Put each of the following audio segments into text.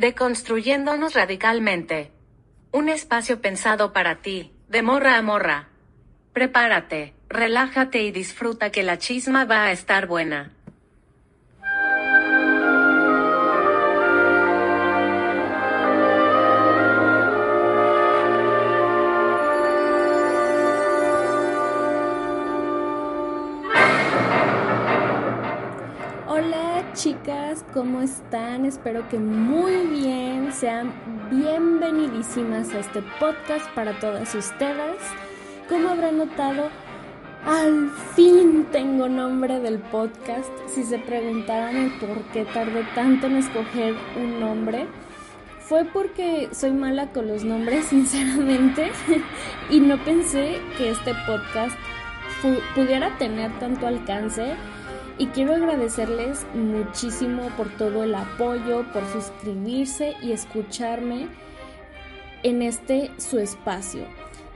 Deconstruyéndonos radicalmente. Un espacio pensado para ti, de morra a morra. Prepárate, relájate y disfruta que la chisma va a estar buena. Chicas, ¿cómo están? Espero que muy bien. Sean bienvenidísimas a este podcast para todas ustedes. Como habrán notado, al fin tengo nombre del podcast. Si se preguntaban el por qué tardé tanto en escoger un nombre, fue porque soy mala con los nombres, sinceramente, y no pensé que este podcast pudiera tener tanto alcance y quiero agradecerles muchísimo por todo el apoyo, por suscribirse y escucharme en este su espacio.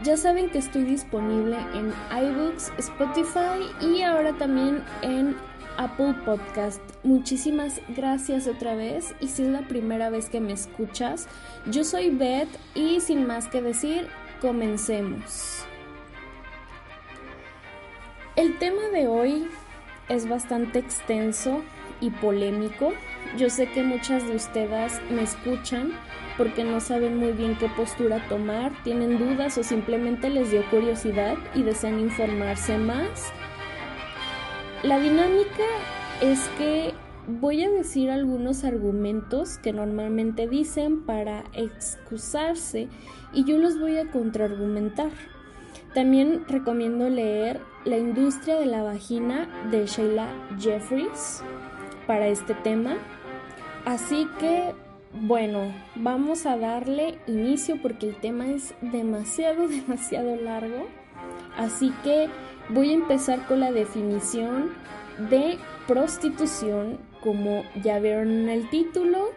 Ya saben que estoy disponible en iBooks, Spotify y ahora también en Apple Podcast. Muchísimas gracias otra vez y si es la primera vez que me escuchas, yo soy Beth y sin más que decir, comencemos. El tema de hoy es bastante extenso y polémico. Yo sé que muchas de ustedes me escuchan porque no saben muy bien qué postura tomar, tienen dudas o simplemente les dio curiosidad y desean informarse más. La dinámica es que voy a decir algunos argumentos que normalmente dicen para excusarse y yo los voy a contraargumentar. También recomiendo leer La industria de la vagina de Sheila Jeffries para este tema. Así que, bueno, vamos a darle inicio porque el tema es demasiado, demasiado largo. Así que voy a empezar con la definición de prostitución, como ya vieron en el título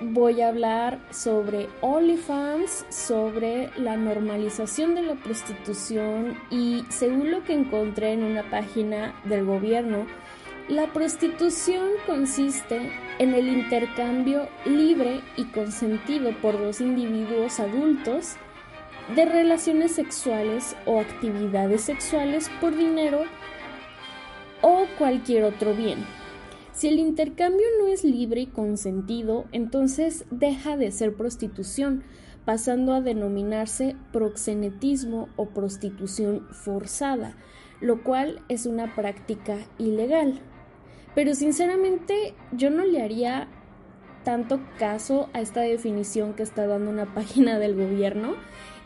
voy a hablar sobre OnlyFans, sobre la normalización de la prostitución y según lo que encontré en una página del gobierno, la prostitución consiste en el intercambio libre y consentido por dos individuos adultos de relaciones sexuales o actividades sexuales por dinero o cualquier otro bien si el intercambio no es libre y consentido, entonces deja de ser prostitución, pasando a denominarse proxenetismo o prostitución forzada, lo cual es una práctica ilegal. Pero sinceramente yo no le haría tanto caso a esta definición que está dando una página del gobierno.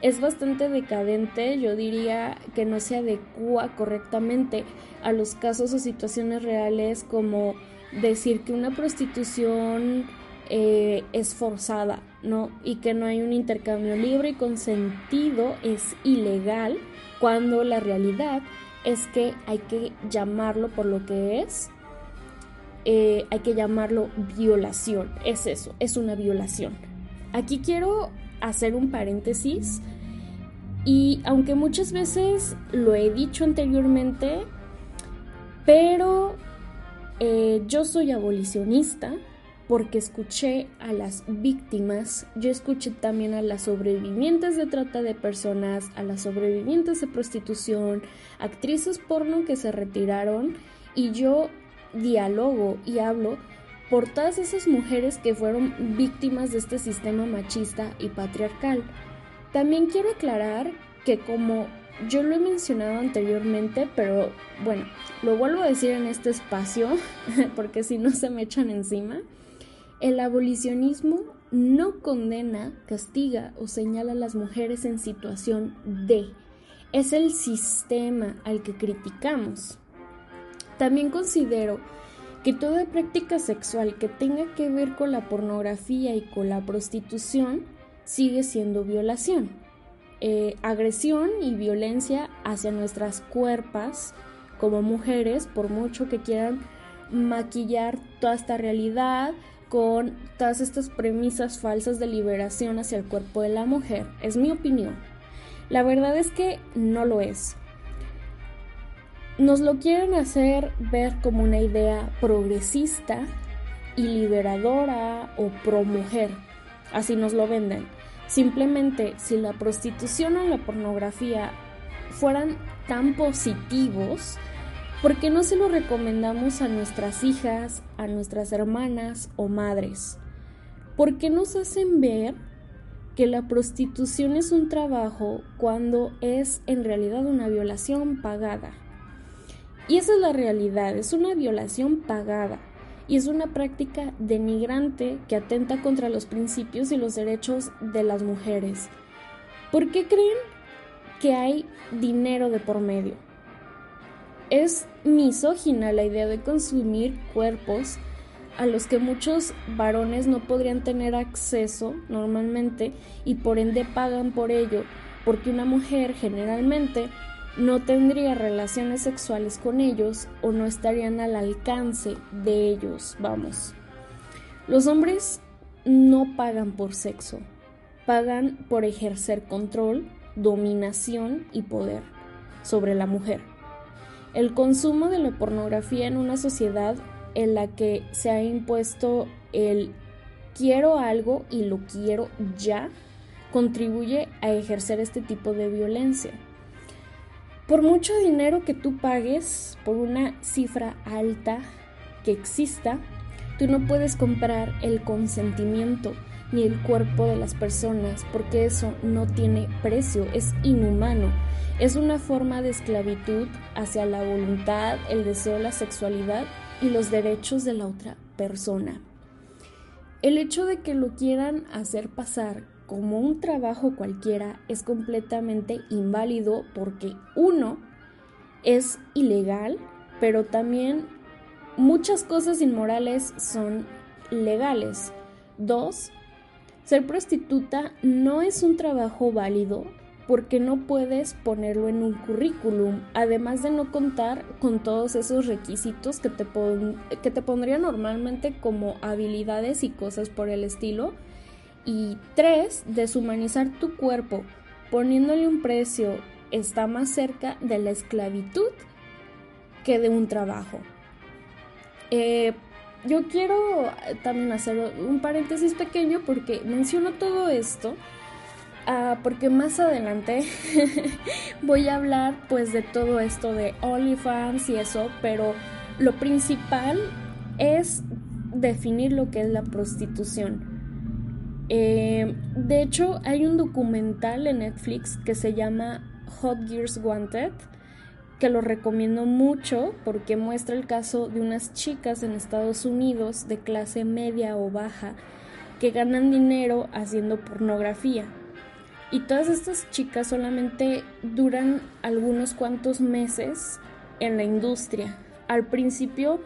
Es bastante decadente, yo diría que no se adecua correctamente a los casos o situaciones reales como decir que una prostitución eh, es forzada, ¿no? Y que no hay un intercambio libre y consentido es ilegal cuando la realidad es que hay que llamarlo por lo que es, eh, hay que llamarlo violación, es eso, es una violación. Aquí quiero hacer un paréntesis y aunque muchas veces lo he dicho anteriormente, pero eh, yo soy abolicionista porque escuché a las víctimas, yo escuché también a las sobrevivientes de trata de personas, a las sobrevivientes de prostitución, actrices porno que se retiraron y yo dialogo y hablo por todas esas mujeres que fueron víctimas de este sistema machista y patriarcal. También quiero aclarar que como yo lo he mencionado anteriormente, pero bueno, lo vuelvo a decir en este espacio, porque si no se me echan encima. El abolicionismo no condena, castiga o señala a las mujeres en situación de. Es el sistema al que criticamos. También considero que toda práctica sexual que tenga que ver con la pornografía y con la prostitución sigue siendo violación. Eh, agresión y violencia hacia nuestras cuerpas como mujeres, por mucho que quieran maquillar toda esta realidad con todas estas premisas falsas de liberación hacia el cuerpo de la mujer. Es mi opinión. La verdad es que no lo es. Nos lo quieren hacer ver como una idea progresista y liberadora o pro mujer. Así nos lo venden. Simplemente si la prostitución o la pornografía fueran tan positivos, ¿por qué no se lo recomendamos a nuestras hijas, a nuestras hermanas o madres? ¿Por qué nos hacen ver que la prostitución es un trabajo cuando es en realidad una violación pagada? Y esa es la realidad, es una violación pagada y es una práctica denigrante que atenta contra los principios y los derechos de las mujeres. ¿Por qué creen que hay dinero de por medio? Es misógina la idea de consumir cuerpos a los que muchos varones no podrían tener acceso normalmente y por ende pagan por ello, porque una mujer generalmente no tendría relaciones sexuales con ellos o no estarían al alcance de ellos, vamos. Los hombres no pagan por sexo, pagan por ejercer control, dominación y poder sobre la mujer. El consumo de la pornografía en una sociedad en la que se ha impuesto el quiero algo y lo quiero ya contribuye a ejercer este tipo de violencia. Por mucho dinero que tú pagues, por una cifra alta que exista, tú no puedes comprar el consentimiento ni el cuerpo de las personas, porque eso no tiene precio, es inhumano, es una forma de esclavitud hacia la voluntad, el deseo, la sexualidad y los derechos de la otra persona. El hecho de que lo quieran hacer pasar como un trabajo cualquiera es completamente inválido porque uno es ilegal, pero también muchas cosas inmorales son legales. Dos, ser prostituta no es un trabajo válido porque no puedes ponerlo en un currículum, además de no contar con todos esos requisitos que te, que te pondría normalmente como habilidades y cosas por el estilo y tres, deshumanizar tu cuerpo poniéndole un precio está más cerca de la esclavitud que de un trabajo. Eh, yo quiero también hacer un paréntesis pequeño porque menciono todo esto ah, porque más adelante voy a hablar pues de todo esto de OnlyFans y eso, pero lo principal es definir lo que es la prostitución. Eh, de hecho, hay un documental en Netflix que se llama Hot Gears Wanted, que lo recomiendo mucho porque muestra el caso de unas chicas en Estados Unidos de clase media o baja que ganan dinero haciendo pornografía. Y todas estas chicas solamente duran algunos cuantos meses en la industria. Al principio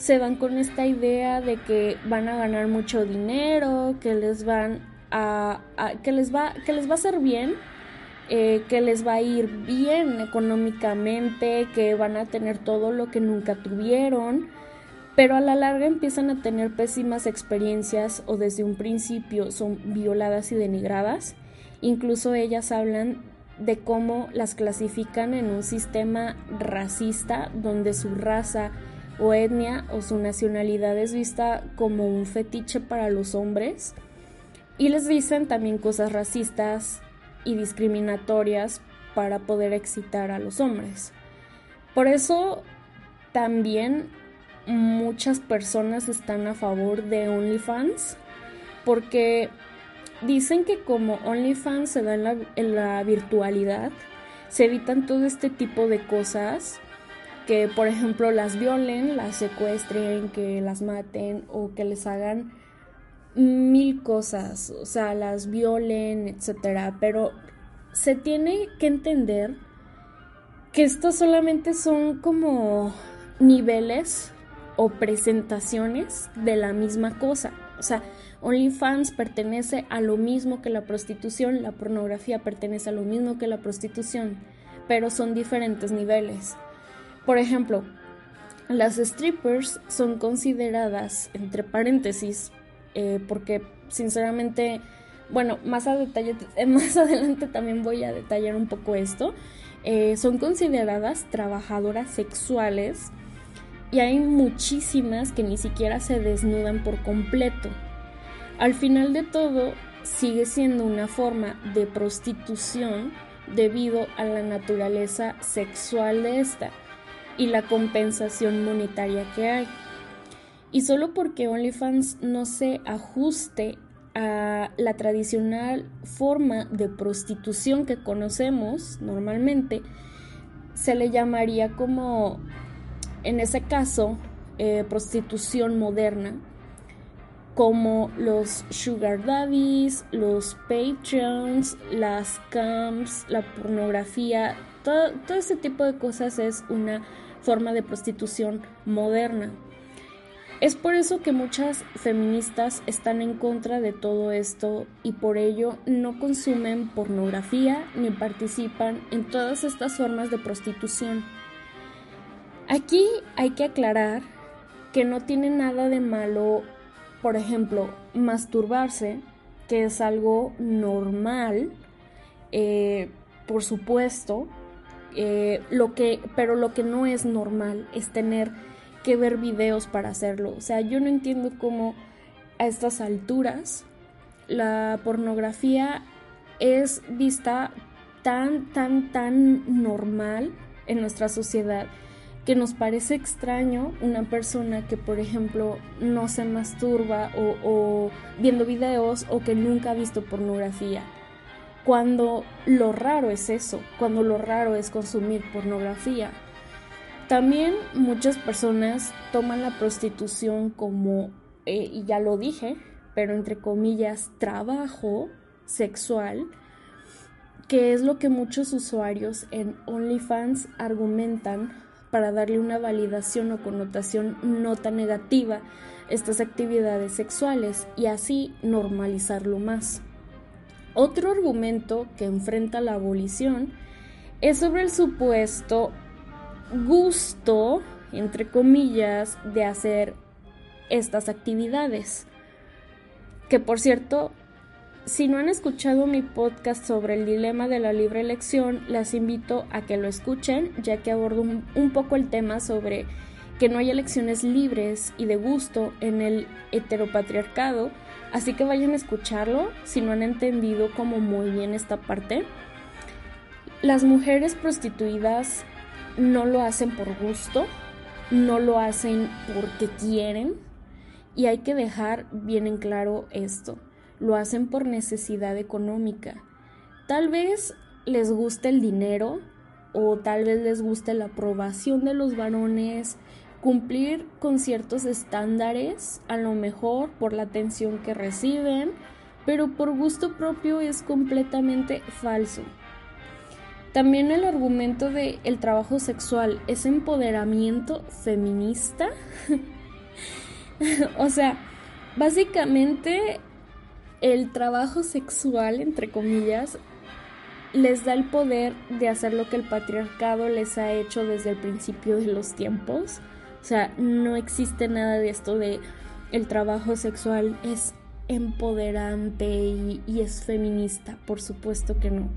se van con esta idea de que van a ganar mucho dinero, que les van a, que les va que les va a hacer bien, eh, que les va a ir bien económicamente, que van a tener todo lo que nunca tuvieron, pero a la larga empiezan a tener pésimas experiencias o desde un principio son violadas y denigradas. Incluso ellas hablan de cómo las clasifican en un sistema racista donde su raza o etnia o su nacionalidad es vista como un fetiche para los hombres y les dicen también cosas racistas y discriminatorias para poder excitar a los hombres. Por eso también muchas personas están a favor de OnlyFans porque dicen que como OnlyFans se da en la, en la virtualidad, se evitan todo este tipo de cosas que por ejemplo las violen, las secuestren, que las maten o que les hagan mil cosas, o sea, las violen, etcétera, pero se tiene que entender que estos solamente son como niveles o presentaciones de la misma cosa. O sea, OnlyFans pertenece a lo mismo que la prostitución, la pornografía pertenece a lo mismo que la prostitución, pero son diferentes niveles. Por ejemplo, las strippers son consideradas, entre paréntesis, eh, porque sinceramente, bueno, más, a detalle, más adelante también voy a detallar un poco esto, eh, son consideradas trabajadoras sexuales y hay muchísimas que ni siquiera se desnudan por completo. Al final de todo, sigue siendo una forma de prostitución debido a la naturaleza sexual de esta y la compensación monetaria que hay. Y solo porque OnlyFans no se ajuste a la tradicional forma de prostitución que conocemos normalmente, se le llamaría como, en ese caso, eh, prostitución moderna, como los sugar daddies, los patreons, las camps, la pornografía, todo, todo ese tipo de cosas es una forma de prostitución moderna. Es por eso que muchas feministas están en contra de todo esto y por ello no consumen pornografía ni participan en todas estas formas de prostitución. Aquí hay que aclarar que no tiene nada de malo, por ejemplo, masturbarse, que es algo normal, eh, por supuesto, eh, lo que, pero lo que no es normal es tener que ver videos para hacerlo. O sea, yo no entiendo cómo a estas alturas la pornografía es vista tan, tan, tan normal en nuestra sociedad que nos parece extraño una persona que, por ejemplo, no se masturba o, o viendo videos o que nunca ha visto pornografía. Cuando lo raro es eso, cuando lo raro es consumir pornografía. También muchas personas toman la prostitución como, eh, y ya lo dije, pero entre comillas, trabajo sexual, que es lo que muchos usuarios en OnlyFans argumentan para darle una validación o connotación no tan negativa a estas actividades sexuales y así normalizarlo más. Otro argumento que enfrenta la abolición es sobre el supuesto gusto, entre comillas, de hacer estas actividades. Que por cierto, si no han escuchado mi podcast sobre el dilema de la libre elección, las invito a que lo escuchen, ya que abordo un, poco el tema sobre que no hay elecciones libres y de gusto en el heteropatriarcado, así que vayan a escucharlo si no han entendido como muy bien esta parte. Las mujeres prostituidas no lo hacen por gusto, no lo hacen porque quieren y hay que dejar bien en claro esto, lo hacen por necesidad económica. Tal vez les guste el dinero o tal vez les guste la aprobación de los varones, cumplir con ciertos estándares, a lo mejor por la atención que reciben, pero por gusto propio es completamente falso. También el argumento de el trabajo sexual es empoderamiento feminista. o sea, básicamente el trabajo sexual, entre comillas, les da el poder de hacer lo que el patriarcado les ha hecho desde el principio de los tiempos. O sea, no existe nada de esto de el trabajo sexual es empoderante y, es feminista. Por supuesto que no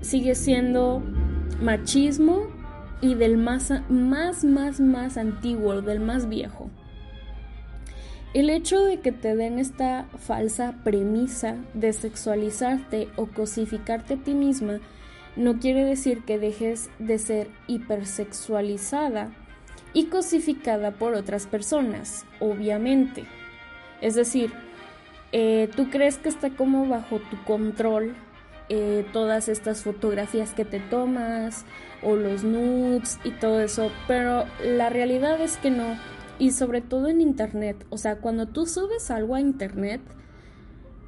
sigue siendo machismo y del más, más, más, más antiguo, del más viejo. El hecho de que te den esta falsa premisa de sexualizarte o cosificarte a ti misma no quiere decir que dejes de ser hipersexualizada y cosificada por otras personas, obviamente. Es decir, eh, tú crees que está como bajo tu control eh, todas estas fotografías que te tomas o los nudes y todo eso, pero la realidad es que no. Y sobre todo en internet, o sea, cuando tú subes algo a internet,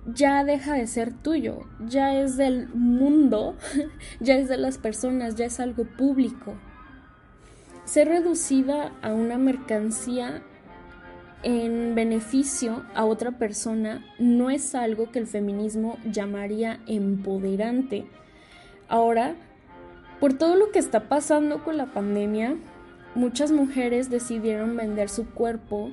ya deja de ser tuyo, ya es del mundo, ya es de las personas, ya es algo público. Ser reducida a una mercancía en beneficio a otra persona no es algo que el feminismo llamaría empoderante. Ahora, por todo lo que está pasando con la pandemia, muchas mujeres decidieron vender su cuerpo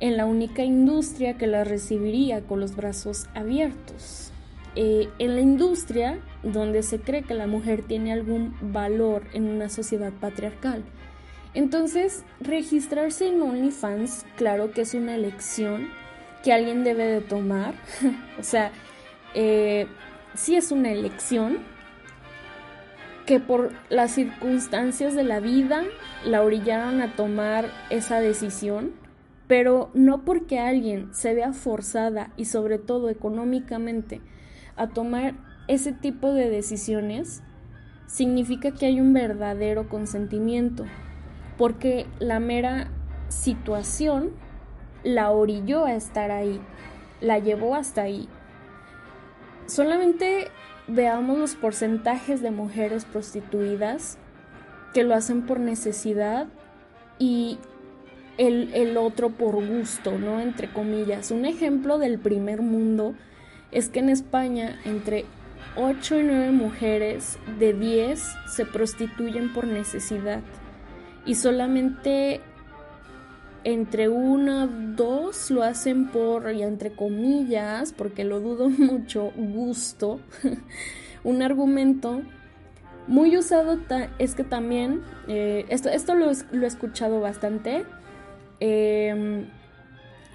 en la única industria que la recibiría con los brazos abiertos. Eh, en la industria donde se cree que la mujer tiene algún valor en una sociedad patriarcal. Entonces, registrarse en OnlyFans, claro que es una elección que alguien debe de tomar. o sea, eh, sí es una elección que por las circunstancias de la vida la orillaron a tomar esa decisión, pero no porque alguien se vea forzada y sobre todo económicamente a tomar ese tipo de decisiones, significa que hay un verdadero consentimiento, porque la mera situación la orilló a estar ahí, la llevó hasta ahí. Solamente veamos los porcentajes de mujeres prostituidas que lo hacen por necesidad y el, el, otro por gusto, ¿no? Entre comillas. Un ejemplo del primer mundo es que en España entre 8 y 9 mujeres de 10 se prostituyen por necesidad y solamente entre una, dos lo hacen por, y entre comillas, porque lo dudo mucho, gusto. Un argumento muy usado es que también, eh, esto, esto lo, he escuchado bastante, em,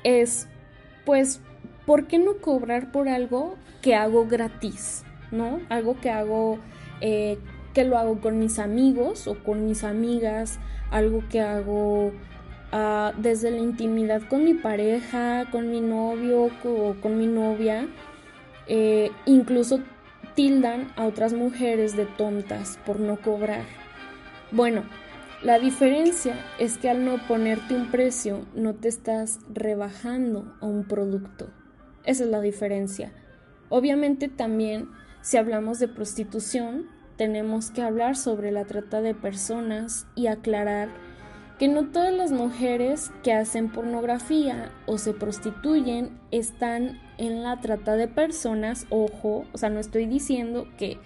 es, pues, ¿por qué no cobrar por algo que hago gratis? ¿no? Algo que hago, eh, que lo hago con mis amigos o con mis amigas, algo que hago ah, desde la intimidad con mi pareja, con mi novio o con mi novia. Eh, incluso tildan a otras mujeres de tontas por no cobrar. Bueno, la diferencia es que al no ponerte un precio no te estás rebajando a un producto. Esa es la diferencia. Obviamente también si hablamos de prostitución, tenemos que hablar sobre la trata de personas y aclarar que no todas las mujeres que hacen pornografía o se prostituyen están en la trata de personas, ojo, o sea, no estoy diciendo que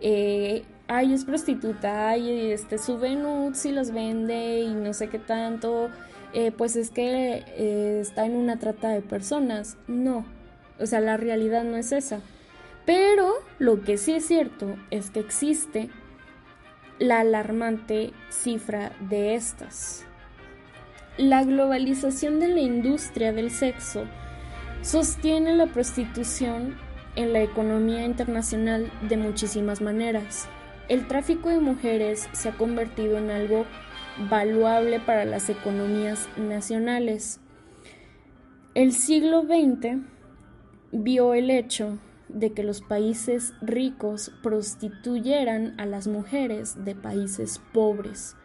eh, ay, es prostituta, ay, este, sube nudes y los vende y no sé qué tanto, eh, pues es que eh, está en una trata de personas. No, o sea, la realidad no es esa. Pero lo que sí es cierto es que existe la alarmante cifra de estas. La globalización de la industria del sexo sostiene la prostitución en la economía internacional de muchísimas maneras. El tráfico de mujeres se ha convertido en algo valuable para las economías nacionales. El siglo XX vio el hecho de que los países ricos prostituyeran a las mujeres de países pobres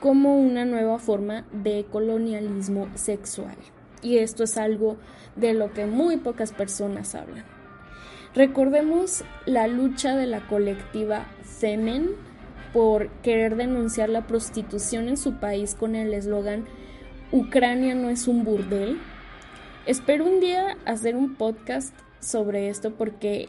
como una nueva forma de colonialismo sexual. Y esto es algo de lo que muy pocas personas hablan. Recordemos la lucha de la colectiva Femen por querer denunciar la prostitución en su país con el eslogan Ucrania no es un burdel. Espero un día hacer un podcast sobre esto porque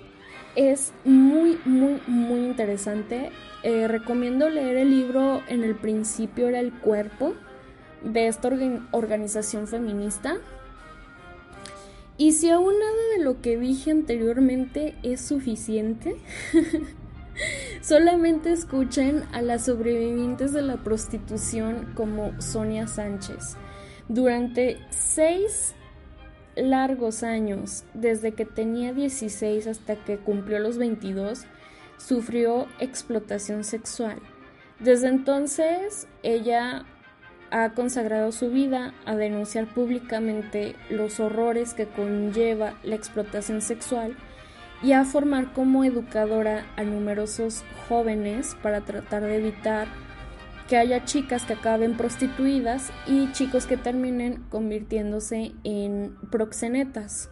es muy, muy, muy interesante. Eh, recomiendo leer el libro En el principio era el cuerpo de esta organización feminista. Y si aún nada de lo que dije anteriormente es suficiente, solamente escuchen a las sobrevivientes de la prostitución como Sonia Sánchez. Durante seis largos años, desde que tenía 16 hasta que cumplió los 22, sufrió explotación sexual. Desde entonces, ella ha consagrado su vida a denunciar públicamente los horrores que conlleva la explotación sexual y a formar como educadora a numerosos jóvenes para tratar de evitar que haya chicas que acaben prostituidas y chicos que terminen convirtiéndose en proxenetas.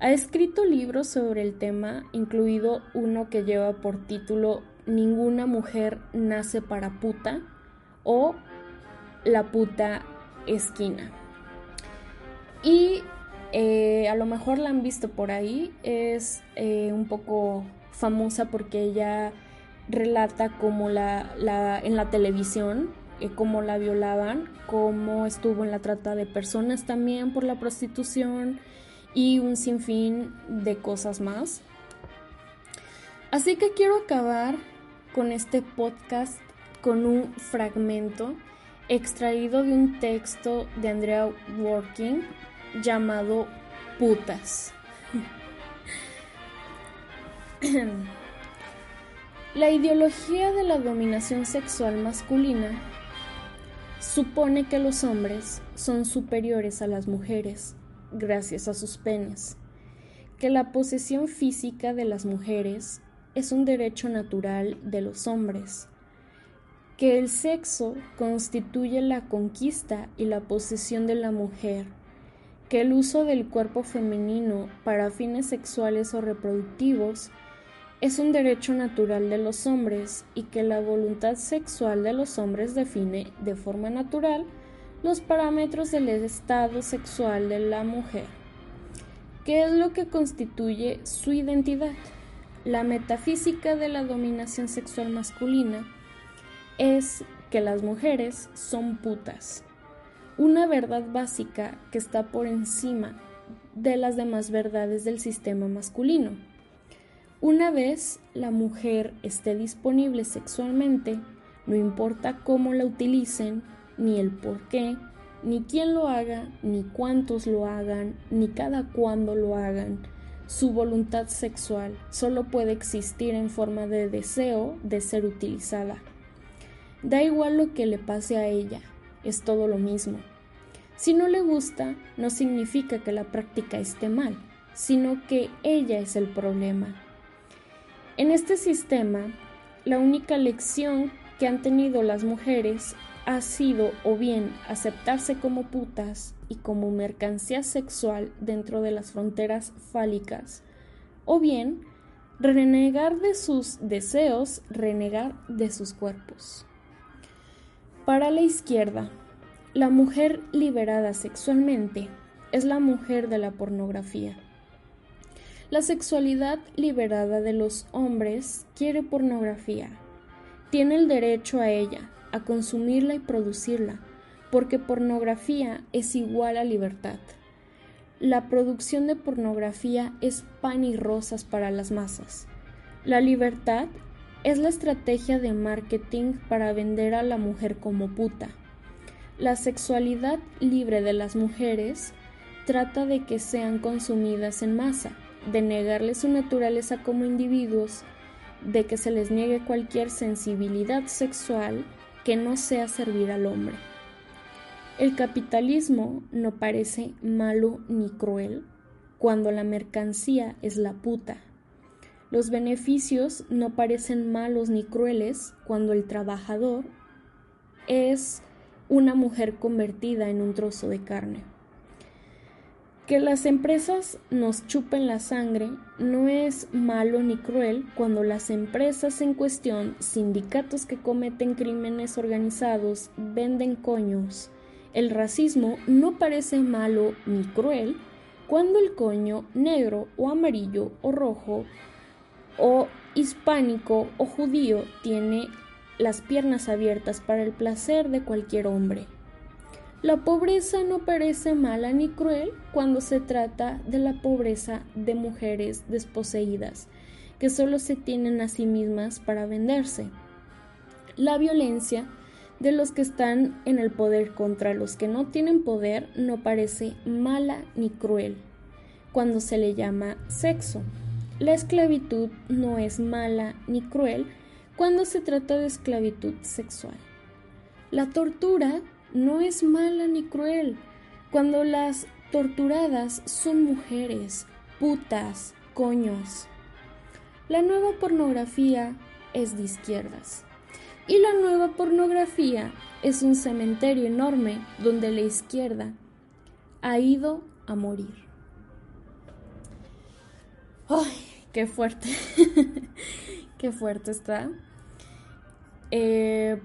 Ha escrito libros sobre el tema, incluido uno que lleva por título Ninguna mujer nace para puta o La puta esquina. Y eh, a lo mejor la han visto por ahí, es eh, un poco famosa porque ella relata cómo la, en la televisión, eh, cómo la violaban, cómo estuvo en la trata de personas también por la prostitución y un sinfín de cosas más. Así que quiero acabar con este podcast con un fragmento extraído de un texto de Andrea Working llamado Putas. La ideología de la dominación sexual masculina supone que los hombres son superiores a las mujeres gracias a sus penes, que la posesión física de las mujeres es un derecho natural de los hombres, que el sexo constituye la conquista y la posesión de la mujer, que el uso del cuerpo femenino para fines sexuales o reproductivos es un derecho natural de los hombres y que la voluntad sexual de los hombres define de forma natural los parámetros del estado sexual de la mujer. ¿Qué es lo que constituye su identidad? La metafísica de la dominación sexual masculina es que las mujeres son putas, una verdad básica que está por encima de las demás verdades del sistema masculino. Una vez la mujer esté disponible sexualmente, no importa cómo la utilicen, ni el por qué, ni quién lo haga, ni cuántos lo hagan, ni cada cuándo lo hagan. Su voluntad sexual solo puede existir en forma de deseo de ser utilizada. Da igual lo que le pase a ella, es todo lo mismo. Si no le gusta, no significa que la práctica esté mal, sino que ella es el problema. En este sistema, la única lección que han tenido las mujeres ha sido o bien aceptarse como putas y como mercancía sexual dentro de las fronteras fálicas, o bien renegar de sus deseos, renegar de sus cuerpos. Para la izquierda, la mujer liberada sexualmente es la mujer de la pornografía. La sexualidad liberada de los hombres quiere pornografía, tiene el derecho a ella, a consumirla y producirla, porque pornografía es igual a libertad. La producción de pornografía es pan y rosas para las masas. La libertad es la estrategia de marketing para vender a la mujer como puta. La sexualidad libre de las mujeres trata de que sean consumidas en masa, de negarles su naturaleza como individuos, de que se les niegue cualquier sensibilidad sexual que no sea servir al hombre. El capitalismo no parece malo ni cruel cuando la mercancía es la puta. Los beneficios no parecen malos ni crueles cuando el trabajador es una mujer convertida en un trozo de carne. Que las empresas nos chupen la sangre no es malo ni cruel cuando las empresas en cuestión, sindicatos que cometen crímenes organizados, venden coños. El racismo no parece malo ni cruel cuando el coño negro o amarillo o rojo o hispánico o judío tiene las piernas abiertas para el placer de cualquier hombre. La pobreza no parece mala ni cruel cuando se trata de la pobreza de mujeres desposeídas, que solo se tienen a sí mismas para venderse. La violencia de los que están en el poder contra los que no tienen poder no parece mala ni cruel cuando se le llama sexo. La esclavitud no es mala ni cruel cuando se trata de esclavitud sexual. La tortura no es mala ni cruel cuando las torturadas son mujeres, putas, coños. La nueva pornografía es de izquierdas. Y la nueva pornografía es un cementerio enorme donde la izquierda ha ido a morir. ¡Ay, qué fuerte! ¡Qué fuerte está! Eh,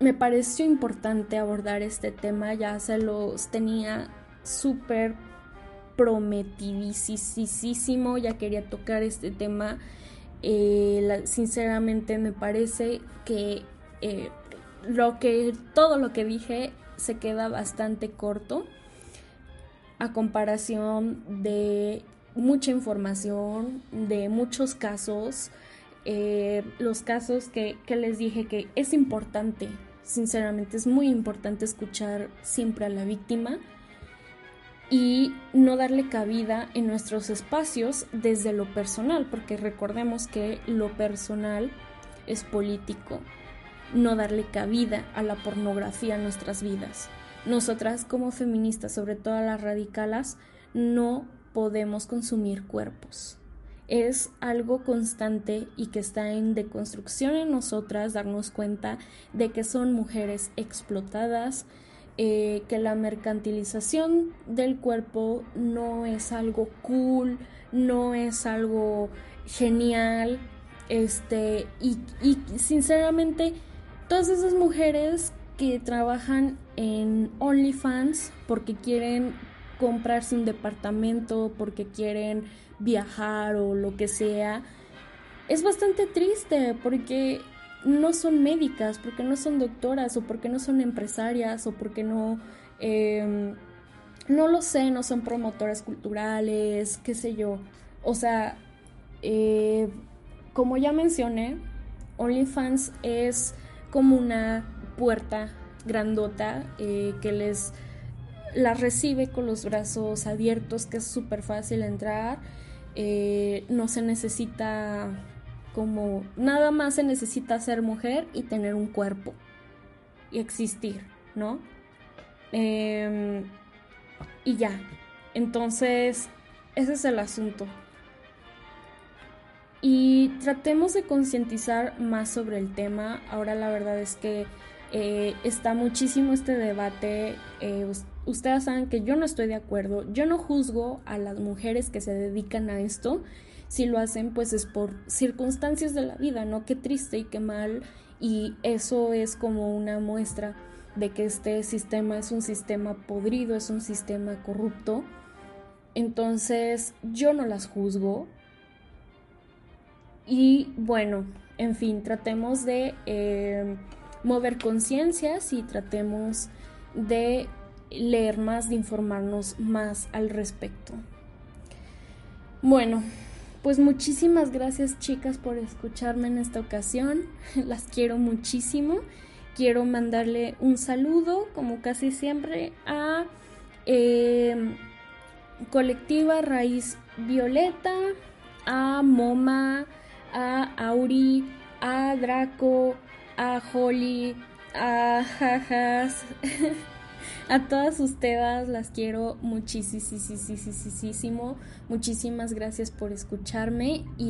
me pareció importante abordar este tema, ya se los tenía súper prometidísimo, ya quería tocar este tema. Eh, sinceramente me parece que, eh, lo que todo lo que dije se queda bastante corto a comparación de mucha información, de muchos casos, eh, los casos que, que les dije que es importante Sinceramente es muy importante escuchar siempre a la víctima y no darle cabida en nuestros espacios desde lo personal, porque recordemos que lo personal es político, no darle cabida a la pornografía en nuestras vidas. Nosotras como feministas, sobre todo las radicalas, no podemos consumir cuerpos. Es algo constante y que está en deconstrucción en nosotras, darnos cuenta de que son mujeres explotadas, eh, que la mercantilización del cuerpo no es algo cool, no es algo genial, este, y, y sinceramente, todas esas mujeres que trabajan en OnlyFans porque quieren comprarse un departamento, porque quieren viajar o lo que sea, es bastante triste porque no son médicas, porque no son doctoras o porque no son empresarias o porque no... Em, no lo sé, no son promotoras culturales, qué sé yo. O sea, eh, como ya mencioné, OnlyFans es como una puerta grandota eh, que les las recibe con los brazos abiertos, que es súper fácil entrar. Eh, no se necesita como nada más se necesita ser mujer y tener un cuerpo y existir, ¿no? Em, y ya, entonces ese es el asunto. Y tratemos de concientizar más sobre el tema. Ahora la verdad es que eh, está muchísimo este debate. Eh, ustedes saben que yo no estoy de acuerdo. Yo no juzgo a las mujeres que se dedican a esto si lo hacen pues es por circunstancias de la vida, ¿no? Qué triste y qué mal y eso es como una muestra de que este sistema es un sistema podrido, es un sistema corrupto. Entonces yo no las juzgo. Y bueno, en fin, tratemos de eh, mover conciencias y tratemos de leer más, de informarnos más al respecto. Bueno, pues muchísimas gracias chicas por escucharme en esta ocasión. Las quiero muchísimo. Quiero mandarle un saludo, como casi siempre, a em, Colectiva Raíz Violeta, a Moma, a Auri, a Draco, a Holly, a Jajas. A todas ustedes las quiero muchísimo. Muchísimas gracias por escucharme y